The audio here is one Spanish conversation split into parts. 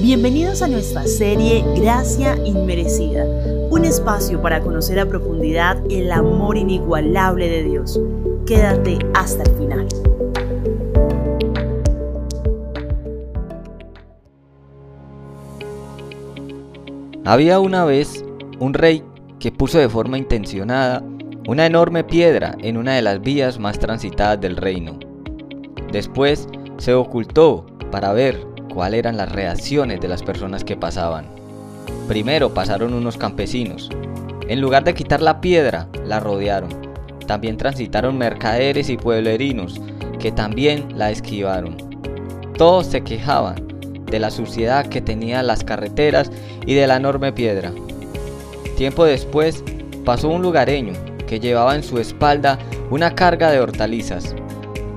Bienvenidos a nuestra serie Gracia Inmerecida, un espacio para conocer a profundidad el amor inigualable de Dios. Quédate hasta el final. Había una vez un rey que puso de forma intencionada una enorme piedra en una de las vías más transitadas del reino. Después se ocultó para ver cuáles eran las reacciones de las personas que pasaban. Primero pasaron unos campesinos. En lugar de quitar la piedra, la rodearon. También transitaron mercaderes y pueblerinos, que también la esquivaron. Todos se quejaban de la suciedad que tenían las carreteras y de la enorme piedra. Tiempo después pasó un lugareño que llevaba en su espalda una carga de hortalizas.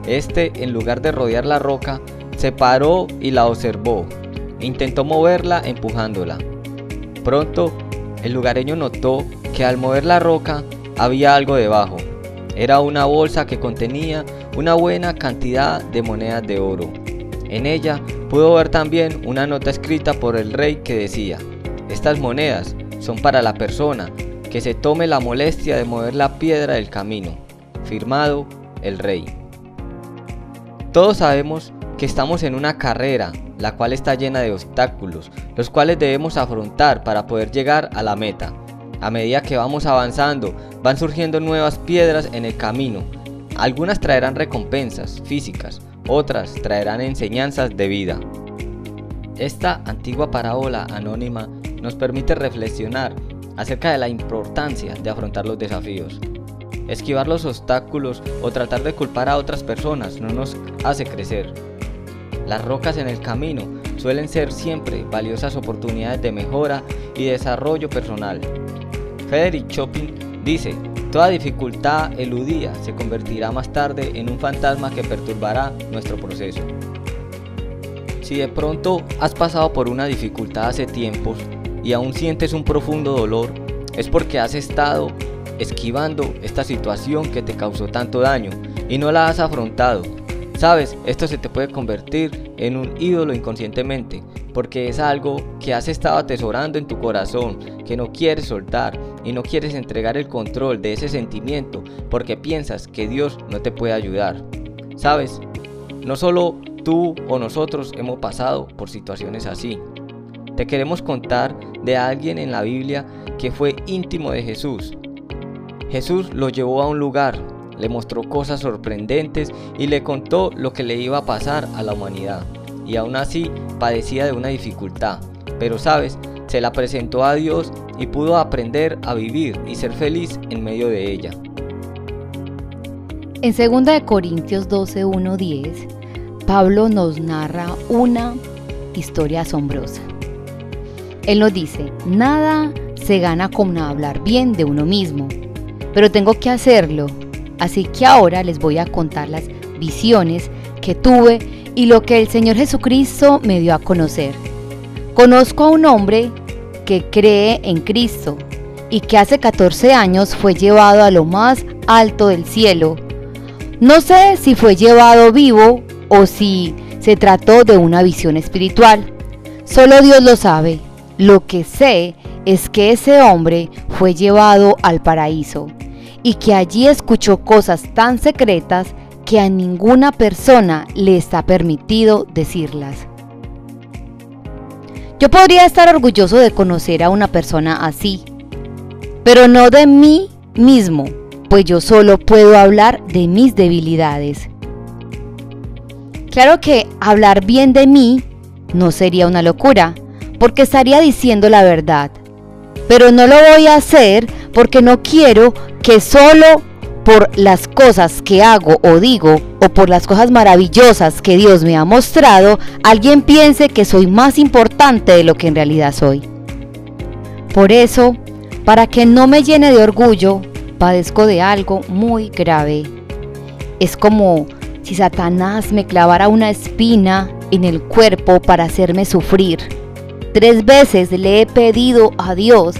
Este, en lugar de rodear la roca, se paró y la observó. Intentó moverla empujándola. Pronto, el lugareño notó que al mover la roca había algo debajo. Era una bolsa que contenía una buena cantidad de monedas de oro. En ella pudo ver también una nota escrita por el rey que decía, estas monedas son para la persona que se tome la molestia de mover la piedra del camino. Firmado el rey. Todos sabemos que estamos en una carrera, la cual está llena de obstáculos, los cuales debemos afrontar para poder llegar a la meta. A medida que vamos avanzando, van surgiendo nuevas piedras en el camino. Algunas traerán recompensas físicas, otras traerán enseñanzas de vida. Esta antigua parábola anónima nos permite reflexionar acerca de la importancia de afrontar los desafíos. Esquivar los obstáculos o tratar de culpar a otras personas no nos hace crecer. Las rocas en el camino suelen ser siempre valiosas oportunidades de mejora y desarrollo personal. Frederick Chopin dice, toda dificultad eludida se convertirá más tarde en un fantasma que perturbará nuestro proceso. Si de pronto has pasado por una dificultad hace tiempos y aún sientes un profundo dolor, es porque has estado esquivando esta situación que te causó tanto daño y no la has afrontado. Sabes, esto se te puede convertir en un ídolo inconscientemente, porque es algo que has estado atesorando en tu corazón, que no quieres soltar y no quieres entregar el control de ese sentimiento porque piensas que Dios no te puede ayudar. Sabes, no solo tú o nosotros hemos pasado por situaciones así. Te queremos contar de alguien en la Biblia que fue íntimo de Jesús. Jesús lo llevó a un lugar, le mostró cosas sorprendentes y le contó lo que le iba a pasar a la humanidad. Y aún así padecía de una dificultad. Pero sabes, se la presentó a Dios y pudo aprender a vivir y ser feliz en medio de ella. En 2 Corintios 12, 1, 10, Pablo nos narra una historia asombrosa. Él nos dice, nada se gana con hablar bien de uno mismo, pero tengo que hacerlo, así que ahora les voy a contar las visiones que tuve y lo que el Señor Jesucristo me dio a conocer. Conozco a un hombre que cree en Cristo y que hace 14 años fue llevado a lo más alto del cielo. No sé si fue llevado vivo o si se trató de una visión espiritual. Solo Dios lo sabe. Lo que sé es que ese hombre fue llevado al paraíso y que allí escuchó cosas tan secretas que a ninguna persona le está permitido decirlas. Yo podría estar orgulloso de conocer a una persona así, pero no de mí mismo, pues yo solo puedo hablar de mis debilidades. Claro que hablar bien de mí no sería una locura, porque estaría diciendo la verdad. Pero no lo voy a hacer porque no quiero que solo por las cosas que hago o digo o por las cosas maravillosas que Dios me ha mostrado, alguien piense que soy más importante de lo que en realidad soy. Por eso, para que no me llene de orgullo, padezco de algo muy grave. Es como si Satanás me clavara una espina en el cuerpo para hacerme sufrir. Tres veces le he pedido a Dios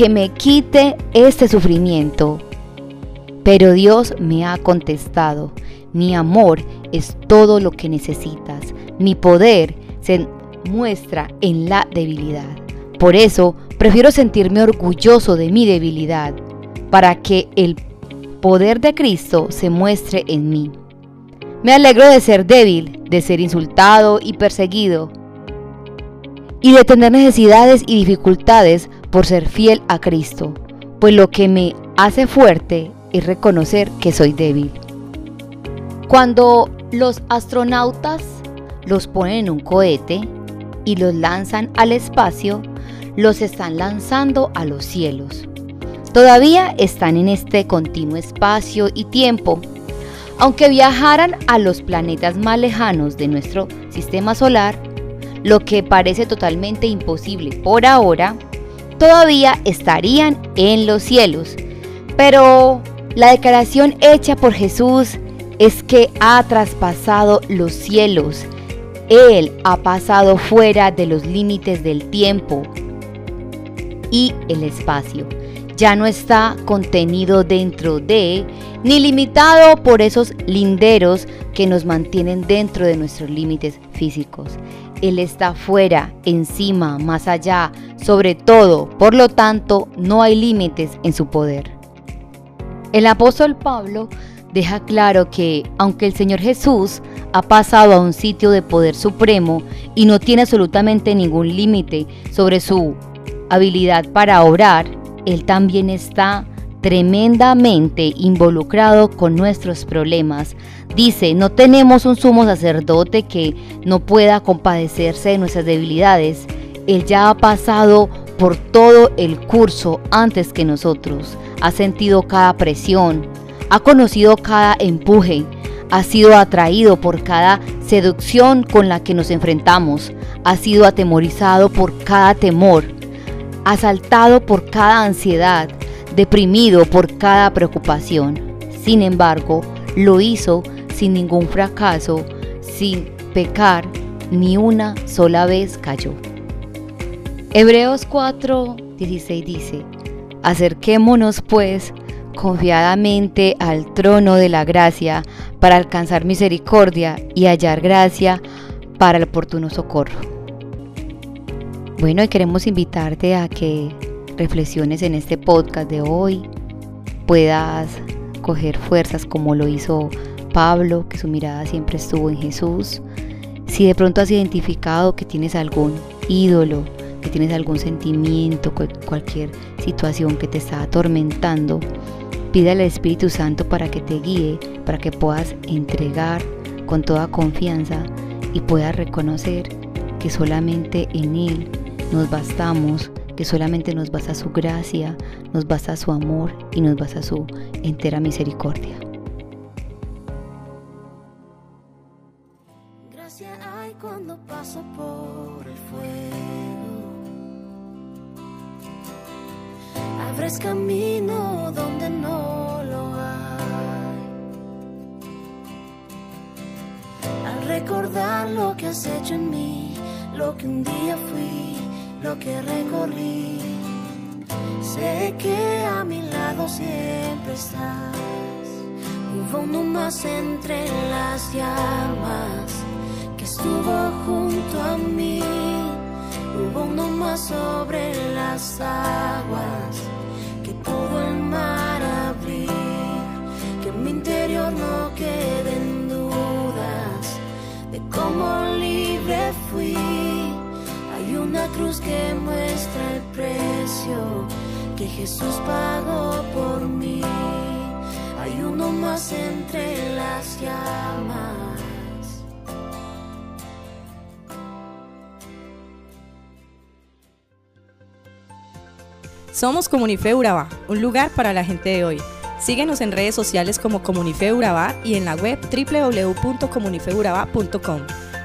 que me quite este sufrimiento. Pero Dios me ha contestado, mi amor es todo lo que necesitas, mi poder se muestra en la debilidad. Por eso prefiero sentirme orgulloso de mi debilidad, para que el poder de Cristo se muestre en mí. Me alegro de ser débil, de ser insultado y perseguido, y de tener necesidades y dificultades por ser fiel a Cristo, pues lo que me hace fuerte es reconocer que soy débil. Cuando los astronautas los ponen en un cohete y los lanzan al espacio, los están lanzando a los cielos. Todavía están en este continuo espacio y tiempo. Aunque viajaran a los planetas más lejanos de nuestro sistema solar, lo que parece totalmente imposible por ahora, todavía estarían en los cielos. Pero la declaración hecha por Jesús es que ha traspasado los cielos. Él ha pasado fuera de los límites del tiempo y el espacio. Ya no está contenido dentro de, ni limitado por esos linderos que nos mantienen dentro de nuestros límites físicos. Él está fuera, encima, más allá, sobre todo, por lo tanto, no hay límites en su poder. El apóstol Pablo deja claro que, aunque el Señor Jesús ha pasado a un sitio de poder supremo y no tiene absolutamente ningún límite sobre su habilidad para obrar, Él también está tremendamente involucrado con nuestros problemas. Dice, no tenemos un sumo sacerdote que no pueda compadecerse de nuestras debilidades. Él ya ha pasado por todo el curso antes que nosotros. Ha sentido cada presión, ha conocido cada empuje, ha sido atraído por cada seducción con la que nos enfrentamos, ha sido atemorizado por cada temor asaltado por cada ansiedad, deprimido por cada preocupación. Sin embargo, lo hizo sin ningún fracaso, sin pecar, ni una sola vez cayó. Hebreos 4, 16 dice, Acerquémonos pues confiadamente al trono de la gracia para alcanzar misericordia y hallar gracia para el oportuno socorro. Bueno, y queremos invitarte a que reflexiones en este podcast de hoy, puedas coger fuerzas como lo hizo Pablo, que su mirada siempre estuvo en Jesús. Si de pronto has identificado que tienes algún ídolo, que tienes algún sentimiento, cualquier situación que te está atormentando, pide al Espíritu Santo para que te guíe, para que puedas entregar con toda confianza y puedas reconocer que solamente en Él nos bastamos, que solamente nos basta su gracia, nos basta su amor y nos basta su entera misericordia. Gracia hay cuando paso por el fuego. Abres camino donde no lo hay. Al recordar lo que has hecho en mí, lo que un día fui lo que recorrí. Sé que a mi lado siempre estás. Hubo uno más entre las llamas que estuvo junto a mí. Hubo uno más sobre las aguas que pudo el mar una cruz que muestra el precio que Jesús pagó por mí. Hay uno más entre las llamas. Somos Comunife Urabá, un lugar para la gente de hoy. Síguenos en redes sociales como Comunife Urabá y en la web www.comunifeurabá.com.